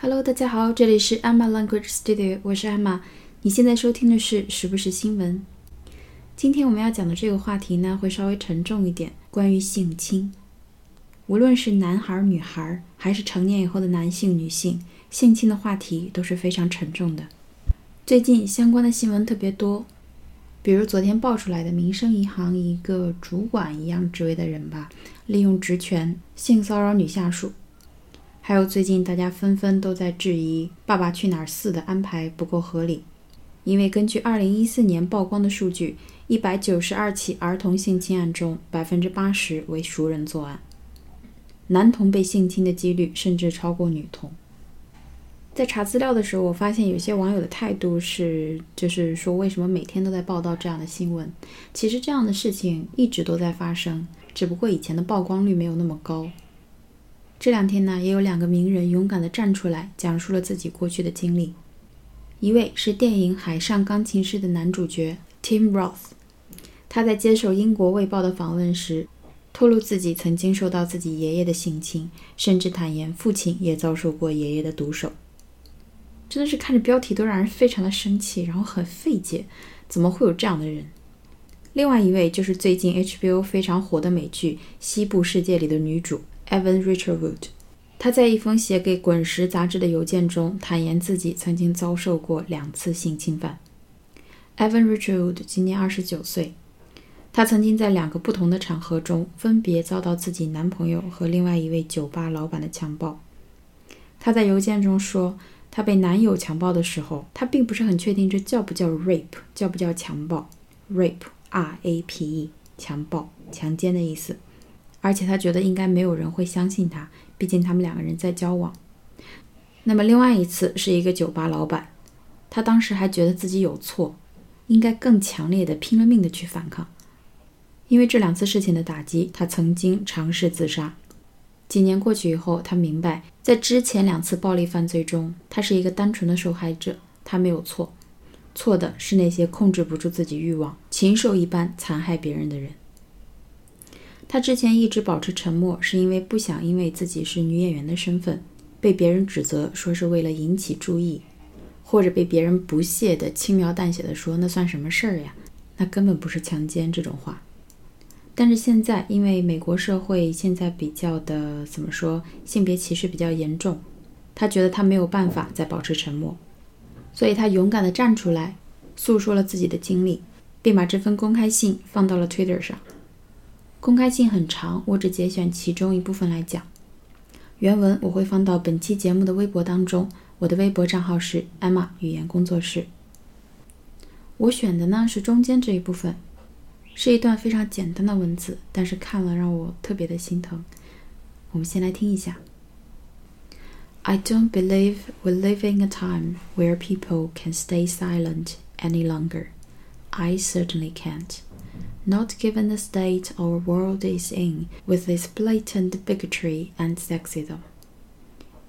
Hello，大家好，这里是 Emma Language Studio，我是 Emma。你现在收听的是时不时新闻。今天我们要讲的这个话题呢，会稍微沉重一点，关于性侵。无论是男孩、女孩，还是成年以后的男性、女性，性侵的话题都是非常沉重的。最近相关的新闻特别多，比如昨天爆出来的民生银行一个主管一样职位的人吧，利用职权性骚扰女下属。还有最近大家纷纷都在质疑《爸爸去哪儿四》的安排不够合理，因为根据2014年曝光的数据，192起儿童性侵案中，百分之八十为熟人作案，男童被性侵的几率甚至超过女童。在查资料的时候，我发现有些网友的态度是，就是说为什么每天都在报道这样的新闻？其实这样的事情一直都在发生，只不过以前的曝光率没有那么高。这两天呢，也有两个名人勇敢地站出来，讲述了自己过去的经历。一位是电影《海上钢琴师》的男主角 Tim Roth，他在接受英国《卫报》的访问时，透露自己曾经受到自己爷爷的性侵，甚至坦言父亲也遭受过爷爷的毒手。真的是看着标题都让人非常的生气，然后很费解，怎么会有这样的人？另外一位就是最近 HBO 非常火的美剧《西部世界》里的女主。Evan Richard Wood，他在一封写给《滚石》杂志的邮件中坦言自己曾经遭受过两次性侵犯。Evan Richard Wood 今年二十九岁，他曾经在两个不同的场合中分别遭到自己男朋友和另外一位酒吧老板的强暴。他在邮件中说，他被男友强暴的时候，他并不是很确定这叫不叫 rape，叫不叫强暴？rape，R-A-P-E，强暴、强奸的意思。而且他觉得应该没有人会相信他，毕竟他们两个人在交往。那么另外一次是一个酒吧老板，他当时还觉得自己有错，应该更强烈的拼了命的去反抗。因为这两次事情的打击，他曾经尝试自杀。几年过去以后，他明白，在之前两次暴力犯罪中，他是一个单纯的受害者，他没有错，错的是那些控制不住自己欲望、禽兽一般残害别人的人。他之前一直保持沉默，是因为不想因为自己是女演员的身份被别人指责说是为了引起注意，或者被别人不屑的轻描淡写的说那算什么事儿呀？那根本不是强奸这种话。但是现在，因为美国社会现在比较的怎么说，性别歧视比较严重，他觉得他没有办法再保持沉默，所以他勇敢的站出来，诉说了自己的经历，并把这份公开信放到了 Twitter 上。公开信很长，我只节选其中一部分来讲。原文我会放到本期节目的微博当中，我的微博账号是 Emma 语言工作室。我选的呢是中间这一部分，是一段非常简单的文字，但是看了让我特别的心疼。我们先来听一下。I don't believe we live in a time where people can stay silent any longer. I certainly can't. Not given the state our world is in with its blatant bigotry and sexism.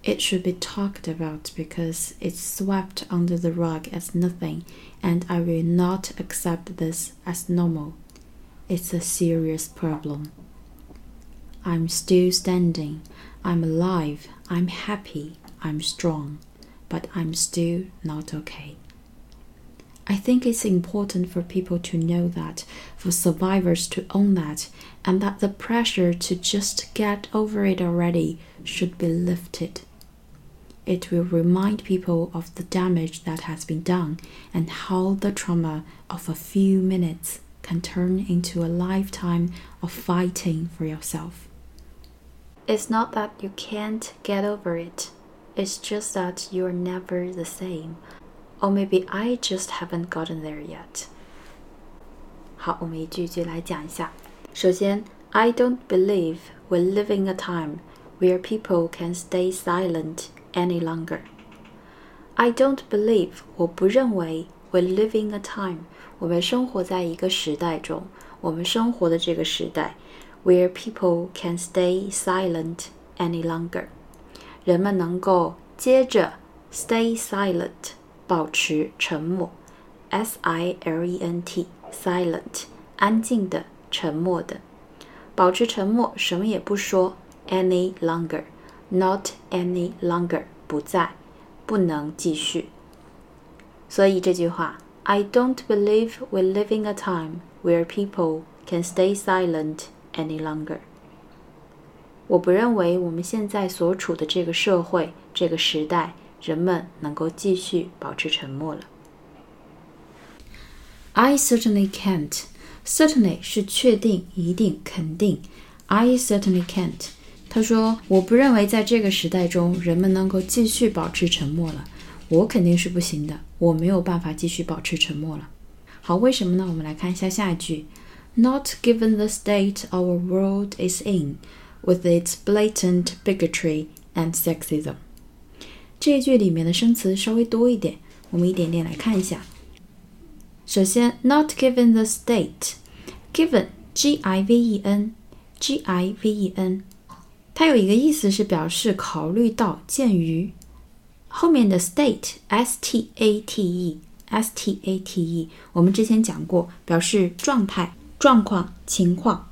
It should be talked about because it's swept under the rug as nothing, and I will not accept this as normal. It's a serious problem. I'm still standing. I'm alive. I'm happy. I'm strong. But I'm still not okay. I think it's important for people to know that, for survivors to own that, and that the pressure to just get over it already should be lifted. It will remind people of the damage that has been done and how the trauma of a few minutes can turn into a lifetime of fighting for yourself. It's not that you can't get over it, it's just that you're never the same or maybe I just haven't gotten there yet. 好，我们一句一句来讲一下。首先，I don't believe we live in a time where people can stay silent any longer. I don't believe 我不认为 we live in a time 我们生活在一个时代中，我们生活的这个时代 where people can stay silent any longer，人们能够接着 stay silent。 保持沉默，s i l e n t，silent，安静的，沉默的，保持沉默，什么也不说，any longer，not any longer，不再 不能继续。所以这句话，I don't believe we're living a time where people can stay silent any longer。我不认为我们现在所处的这个社会、这个时代， 人们能够继续保持沉默了。I certainly can't. Certainly 是确定、一定、肯定。I certainly can't。他说：“我不认为在这个时代中，人们能够继续保持沉默了。我肯定是不行的，我没有办法继续保持沉默了。”好，为什么呢？我们来看一下下一句：Not given the state our world is in, with its blatant bigotry and sexism。 这一句里面的生词稍微多一点，我们一点点来看一下。首先，not given the state，given，g i v e n，g i v e n，它有一个意思是表示考虑到、鉴于。后面的 state，s t a t e，s t a t e，我们之前讲过，表示状态、状况、情况、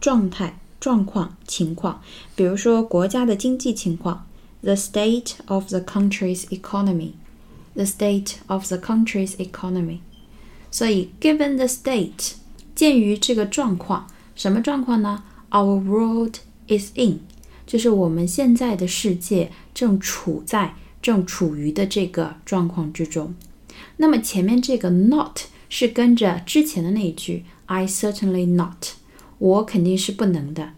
状态、状况、情况。比如说国家的经济情况 ，the state of the country's economy，the state of the country's economy。所以，given the state，鉴于这个状况，什么状况呢？Our world is in，就是我们现在的世界正处在、正处于的这个状况之中。那么前面这个 not 是跟着之前的那一句 I certainly not，我肯定是不能的。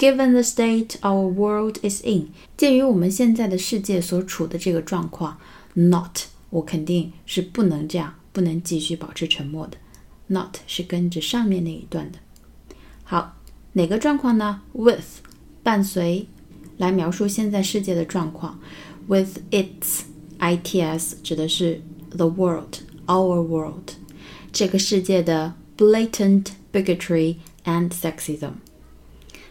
Given the state our world is in，鉴于我们现在的世界所处的这个状况，not，我肯定是不能这样。不能继续保持沉默的，not 是跟着上面那一段的。好，哪个状况呢？with 伴随来描述现在世界的状况，with its its 指的是 the world our world 这个世界的 blatant bigotry and sexism。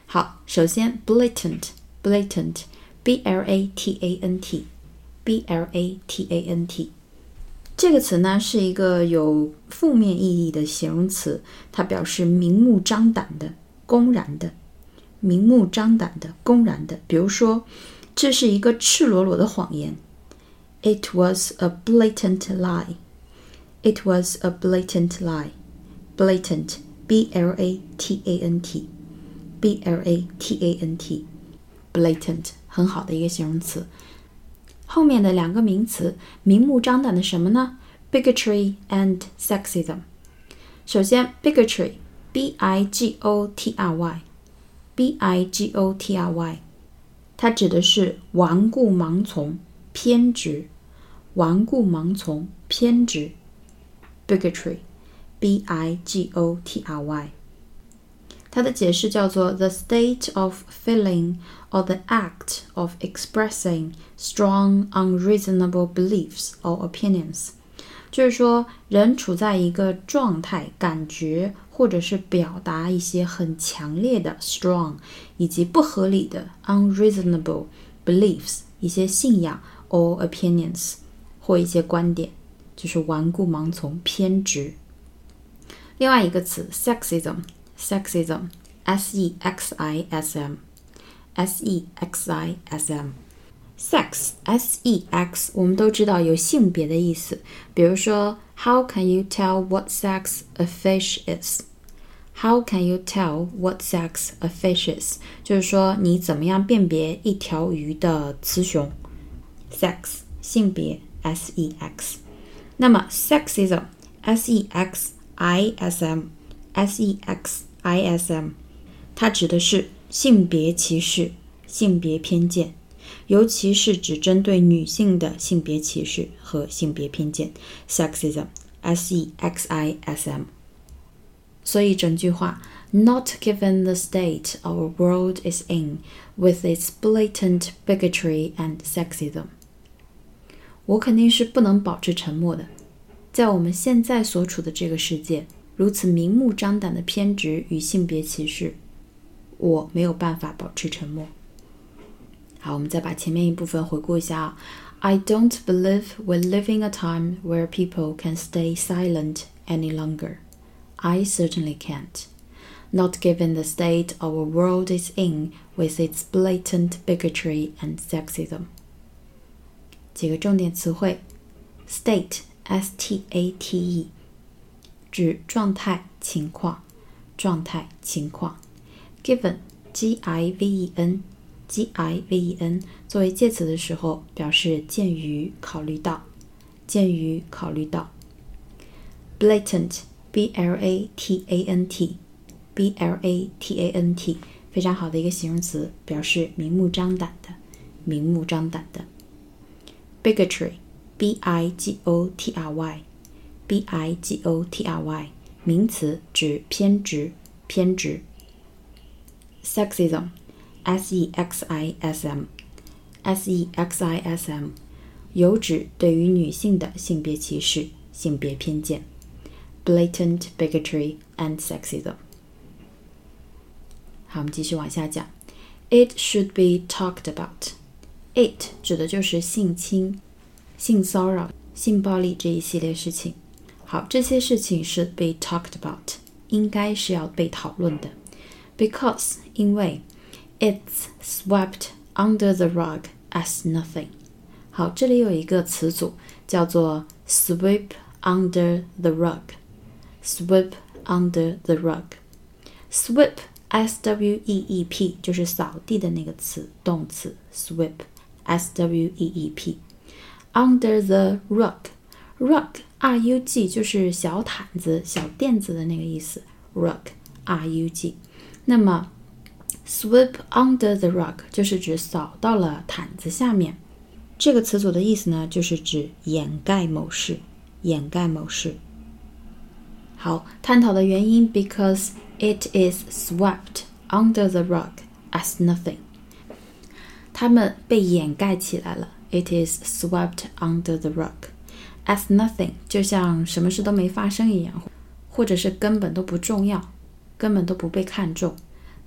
好，首先 blatant blatant b l a t a n t b l a t a n t 这个词呢是一个有负面意义的形容词，它表示明目张胆的、公然的、明目张胆的、公然的。比如说，这是一个赤裸裸的谎言。It was a blatant lie. It was a blatant lie. Blatant, b-l-a-t-a-n-t, b-l-a-t-a-n-t, 很好的一个形容词。后面的两个名词，明目张胆的什么呢？bigotry and sexism。首先，bigotry，b i g o t r y，b i g o t r y，它指的是顽固盲从、偏执。顽固盲从、偏执，bigotry，b i g o t r y。它的解释叫做 the state of feeling or the act of expressing strong unreasonable beliefs or opinions，就是说人处在一个状态、感觉或者是表达一些很强烈的 strong 以及不合理的 unreasonable beliefs 一些信仰 or opinions 或一些观点，就是顽固盲从、偏执。另外一个词 sexism。 sexism, s e x i s m, s e x i s m, sex, s e x，我们都知道有性别的意思。比如说，How can you tell what sex a fish is? How can you tell what sex a fish is？就是说你怎么样辨别一条鱼的雌雄？Sex 性别 S E X，那么 sexism S E X I S M S E X ISM，它指的是性别歧视、性别偏见，尤其是指针对女性的性别歧视和性别偏见 （sexism），S-E-X-I-S-M。所以整句话，Not given the state our world is in with its blatant bigotry and sexism，我肯定是不能保持沉默的，在我们现在所处的这个世界。 如此明目张胆的偏执与性别歧视，我没有办法保持沉默。好，我们再把前面一部分回顾一下啊。I don't believe we're living a time where people can stay silent any longer. I certainly can't. Not given the state our world is in with its blatant bigotry and sexism. 几个重点词汇：state s t a t e， 指状态、情况、状态、情况；given g i v e n g i v e n 作为介词的时候，表示鉴于、考虑到、鉴于、考虑到；blatant b l a t a n t b l a t a n t 非常好的一个形容词，表示明目张胆的。明目张胆的。Bigotry, b i g o t r y b i g o t r y，名词，指偏执、偏执。sexism，s e x i s m，s e x i s m，有指对于女性的性别歧视、性别偏见。blatant bigotry and sexism。好，我们继续往下讲。It should be talked about. It 指的就是性侵、性骚扰、性暴力这一系列事情。好，这些事情 should be talked about，应该是要被讨论的。Because 因为 it's swept under the rug as nothing。好，这里有一个词组叫做 sweep under the rug。sweep under the rug。sweep s w e e p 就是扫地的那个词，动词 sweep。S W E E P under the rug Rug R U G 就是小毯子、小垫子的那个意思。rug R U G，那么 sweep under the rug 就是指扫到了毯子下面。这个词组的意思呢，就是指掩盖某事，掩盖某事。好，探讨的原因，because it is swept under the rug as nothing。它们被掩盖起来了。It is swept under the rug as nothing，就像什么事都没发生一样，或者是根本都不重要，根本都不被看重。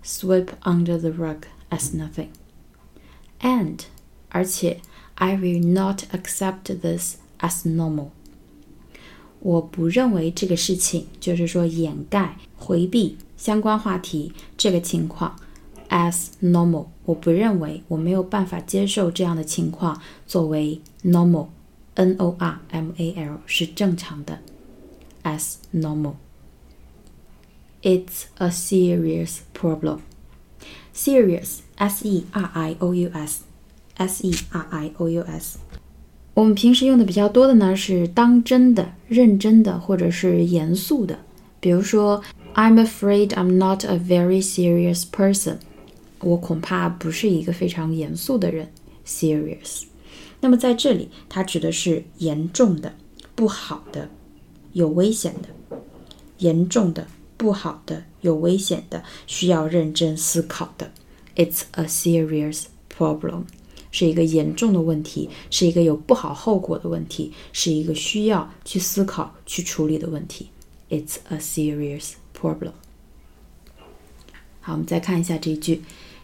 Sweep under the rug as nothing。And，而且，I will not accept this as normal。我不认为这个事情，就是说掩盖、回避相关话题这个情况。as normal，我不认为，我没有办法接受这样的情况作为 normal normal，n o r m a l 是正常的，as normal。It's a serious problem. Serious, s e r i o u s, s e r i o u s。我们平时用的比较多的呢是当真的、认真的或者是严肃的。比如说，I'm afraid I'm not a very serious person. 我恐怕不是一个非常严肃的人，serious。 那么在这里，它指的是严重的、不好的、有危险的、严重的、不好的、有危险的、需要认真思考的。It's a serious problem，是一个严重的问题，是一个有不好后果的问题，是一个需要去思考、去处理的问题。It's a serious problem。好，我们再看一下这一句。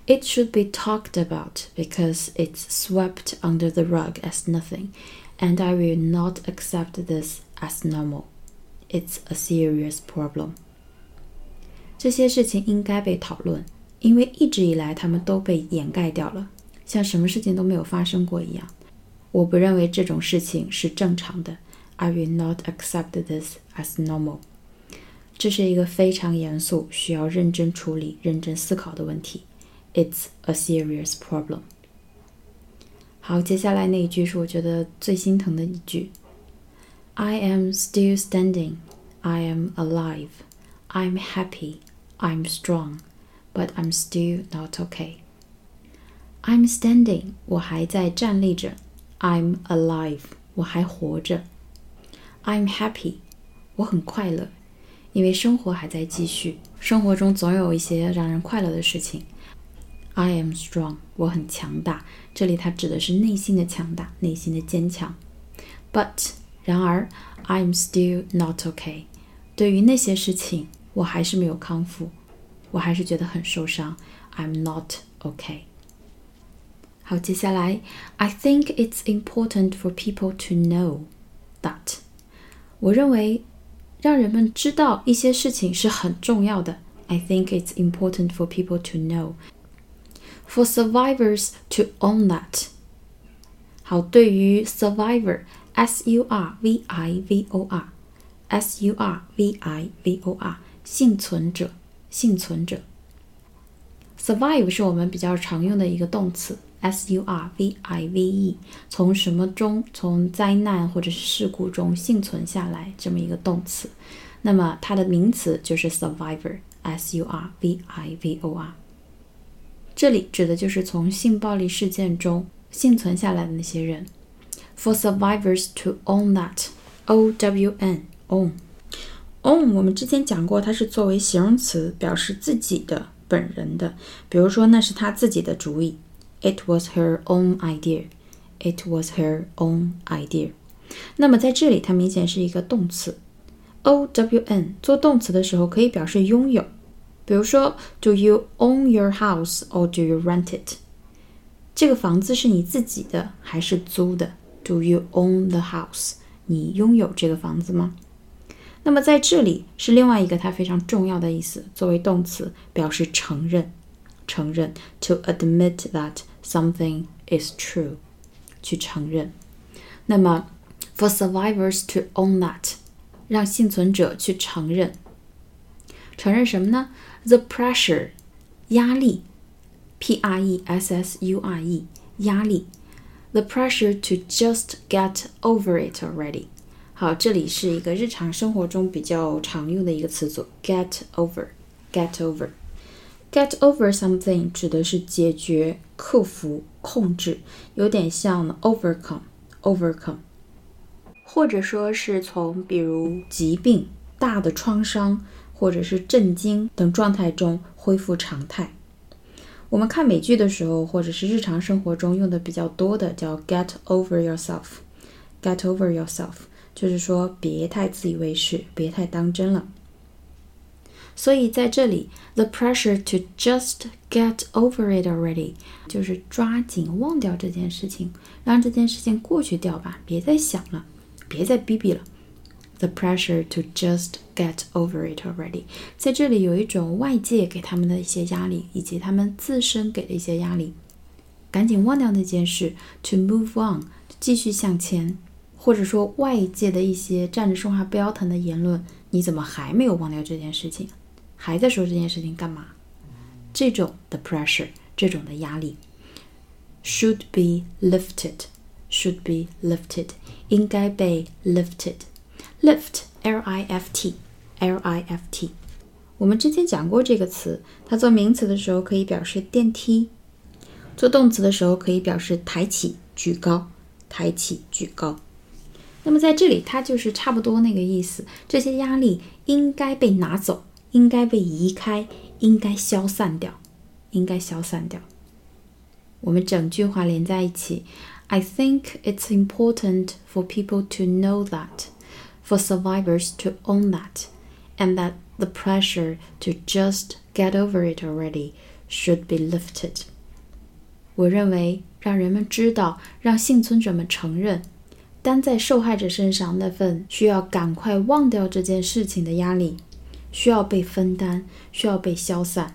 It should be talked about because it's swept under the rug as nothing, and I will not accept this as normal. It's a serious problem. 这些事情应该被讨论，因为一直以来他们都被掩盖掉了，像什么事情都没有发生过一样。我不认为这种事情是正常的。I will not accept this as normal. 这是一个非常严肃、需要认真处理、认真思考的问题。 it's a serious problem。好，接下来那一句是我觉得最心疼的一句。I am still standing. I am alive. I'm happy. I'm strong. But I'm still not okay. I'm standing. 我还在站立着。I'm alive. 我还活着。I'm happy. 我很快乐，因为生活还在继续。生活中总有一些让人快乐的事情。 I am strong，我很强大。这里它指的是内心的强大，内心的坚强。But，然而，I'm still not okay。对于那些事情，我还是没有康复，我还是觉得很受伤。I'm not okay。好，接下来，I think it's important for people to know that。我认为让人们知道一些事情是很重要的。I think it's important for people to know for survivors to own that。 好，对于 survivor，s u r v i v o r，s u r v i v o r，幸存者，幸存者。survive 是我们比较常用的一个动词，s u r v i v e，从什么中，从灾难或者是事故中幸存下来这么一个动词。那么它的名词就是 survivor，s u r v i v o r。 这里指的就是从性暴力事件中。幸存下来的那些人。For survivors to own that, O W N, own, own，我们之前讲过，它是作为形容词表示自己的、本人的。比如说，那是他自己的主意。It was her own idea. It was her own idea. 那么在这里，它明显是一个动词。O W N 做动词的时候可以表示拥有。比如说，Do you own your house or do you rent it? 这个房子是你自己的还是租的？Do you own the house？你拥有这个房子吗？那么在这里是另外一个它非常重要的意思，作为动词表示承认，承认。To admit that something is true，去承认。那么，for survivors to own that，让幸存者去承认， 承认什么呢？The pressure，压力。P R E S S U R E 压力，the pressure to just get over it already。好，这里是一个日常生活中比较常用的一个词组，get over，get over，get over something 指的是解决、克服、控制，有点像 overcome，overcome，或者说是从比如疾病、大的创伤或者是震惊等状态中恢复常态。我们看美剧的时候，或者是日常生活中用的比较多的，叫 “get over yourself”。get over yourself 就是说别太自以为是，别太当真了。所以在这里，the pressure to just get over it already 就是抓紧忘掉这件事情，让这件事情过去掉吧，别再想了，别再逼逼了。The pressure to just get over it already，在这里有一种外界给他们的一些压力，以及他们自身给的一些压力，赶紧忘掉那件事，to move on，继续向前，或者说外界的一些站着说话不腰疼的言论，你怎么还没有忘掉这件事情，还在说这件事情干嘛？这种的 pressure，这种的压力，should be lifted，should be lifted，应该被 lifted。Lift, L-I-F-T, L-I-F-T。我们之前讲过这个词，它做名词的时候可以表示电梯，做动词的时候可以表示抬起、举高、抬起、举高。那么在这里，它就是差不多那个意思。这些压力应该被拿走，应该被移开，应该消散掉，应该消散掉。我们整句话连在一起。I think it's important for people to know that. for survivors to own that, and that the pressure to just get over it already should be lifted. 我认为让人们知道，让幸存者们承认，担在受害者身上那份需要赶快忘掉这件事情的压力，需要被分担，需要被消散，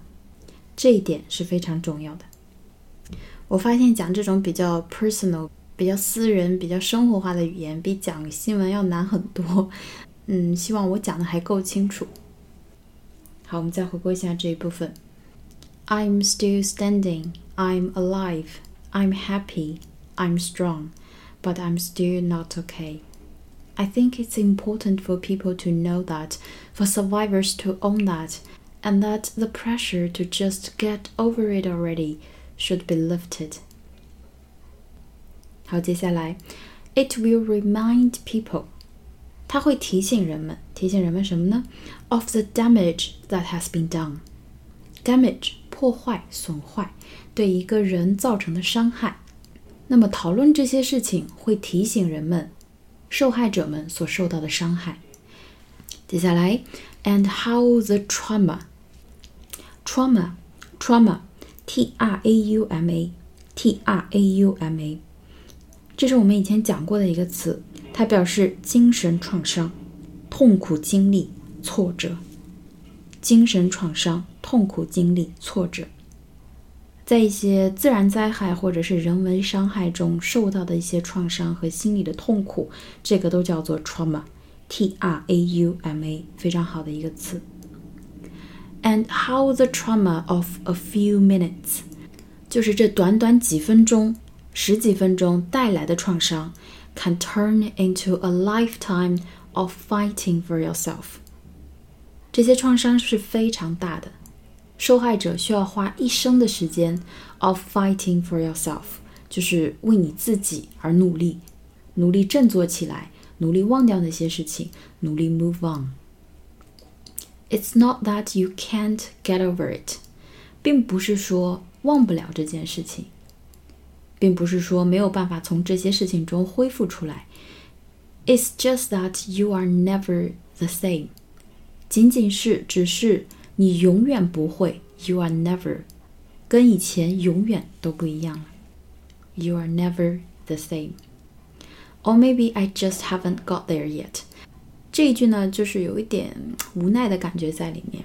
这一点是非常重要的。我发现讲这种比较 personal 比较私人、比较生活化的语言，比讲新闻要难很多。嗯，希望我讲的还够清楚。好，我们再回顾一下这一部分。I'm still standing. I'm alive. I'm happy. I'm strong. But I'm still not okay. I think it's important for people to know that, for survivors to own that, and that the pressure to just get over it already should be lifted. 好，接下来，it will remind people，它会提醒人们，提醒人们什么呢？Of the damage that has been done。damage 破坏、损坏，对一个人造成的伤害。那么讨论这些事情会提醒人们，受害者们所受到的伤害。接下来，and how the trauma，trauma，trauma，T R A U M A，T R A U M A。 这是我们以前讲过的一个词，它表示精神创伤、痛苦经历、挫折。精神创伤、痛苦经历、挫折。在一些自然灾害或者是人为伤害中受到的一些创伤和心理的痛苦，这个都叫做 trauma，T R A U M A，非常好的一个词。And how the trauma of a few minutes，就是这短短几分钟、十几分钟带来的创伤，can turn into a lifetime of fighting for yourself。这些创伤是非常大的。受害者需要花一生的时间 of fighting for yourself，就是为你自己而努力，努力振作起来，努力忘掉那些事情，努力 move on。It's not that you can't get over it，并不是说忘不了这件事情， 并不是说没有办法从这些事情中恢复出来。It's just that you are never the same，仅仅是只是。你永远不会，You are never，跟以前永远都不一样了。You are never the same。Or maybe I just haven't got there yet。这一句呢，就是有一点无奈的感觉在里面。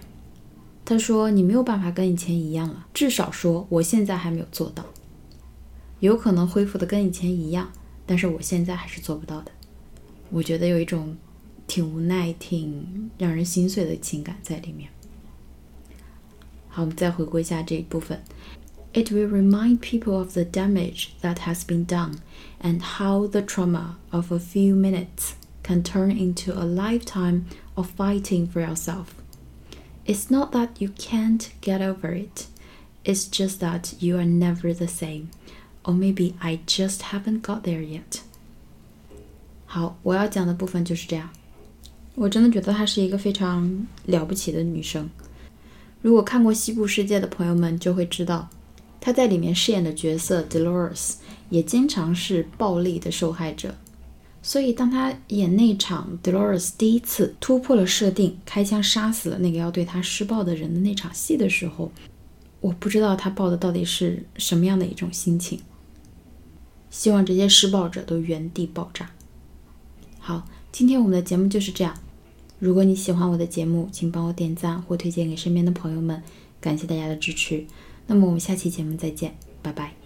他说：“你没有办法跟以前一样了，至少说我现在还没有做到。有可能恢复的跟以前一样，但是我现在还是做不到的。”我觉得有一种挺无奈、挺让人心碎的情感在里面。好，我们再回顾一下这一部分。It will remind people of the damage that has been done and how the trauma of a few minutes can turn into a lifetime of fighting for yourself. It's not that you can't get over it, it's just that you are never the same. Or maybe I just haven't got there yet. 好，我要讲的部分就是这样。我真的觉得她是一个非常了不起的女生。如果看过《西部世界》的朋友们就会知道，她在里面饰演的角色 Dolores 也经常是暴力的受害者。所以，当她演那场 Dolores 第一次突破了设定，开枪杀死了那个要对她施暴的人的那场戏的时候，我不知道她抱的到底是什么样的一种心情。希望这些施暴者都原地爆炸。好，今天我们的节目就是这样。如果你喜欢我的节目，请帮我点赞或推荐给身边的朋友们，感谢大家的支持。那么我们下期节目再见，拜拜。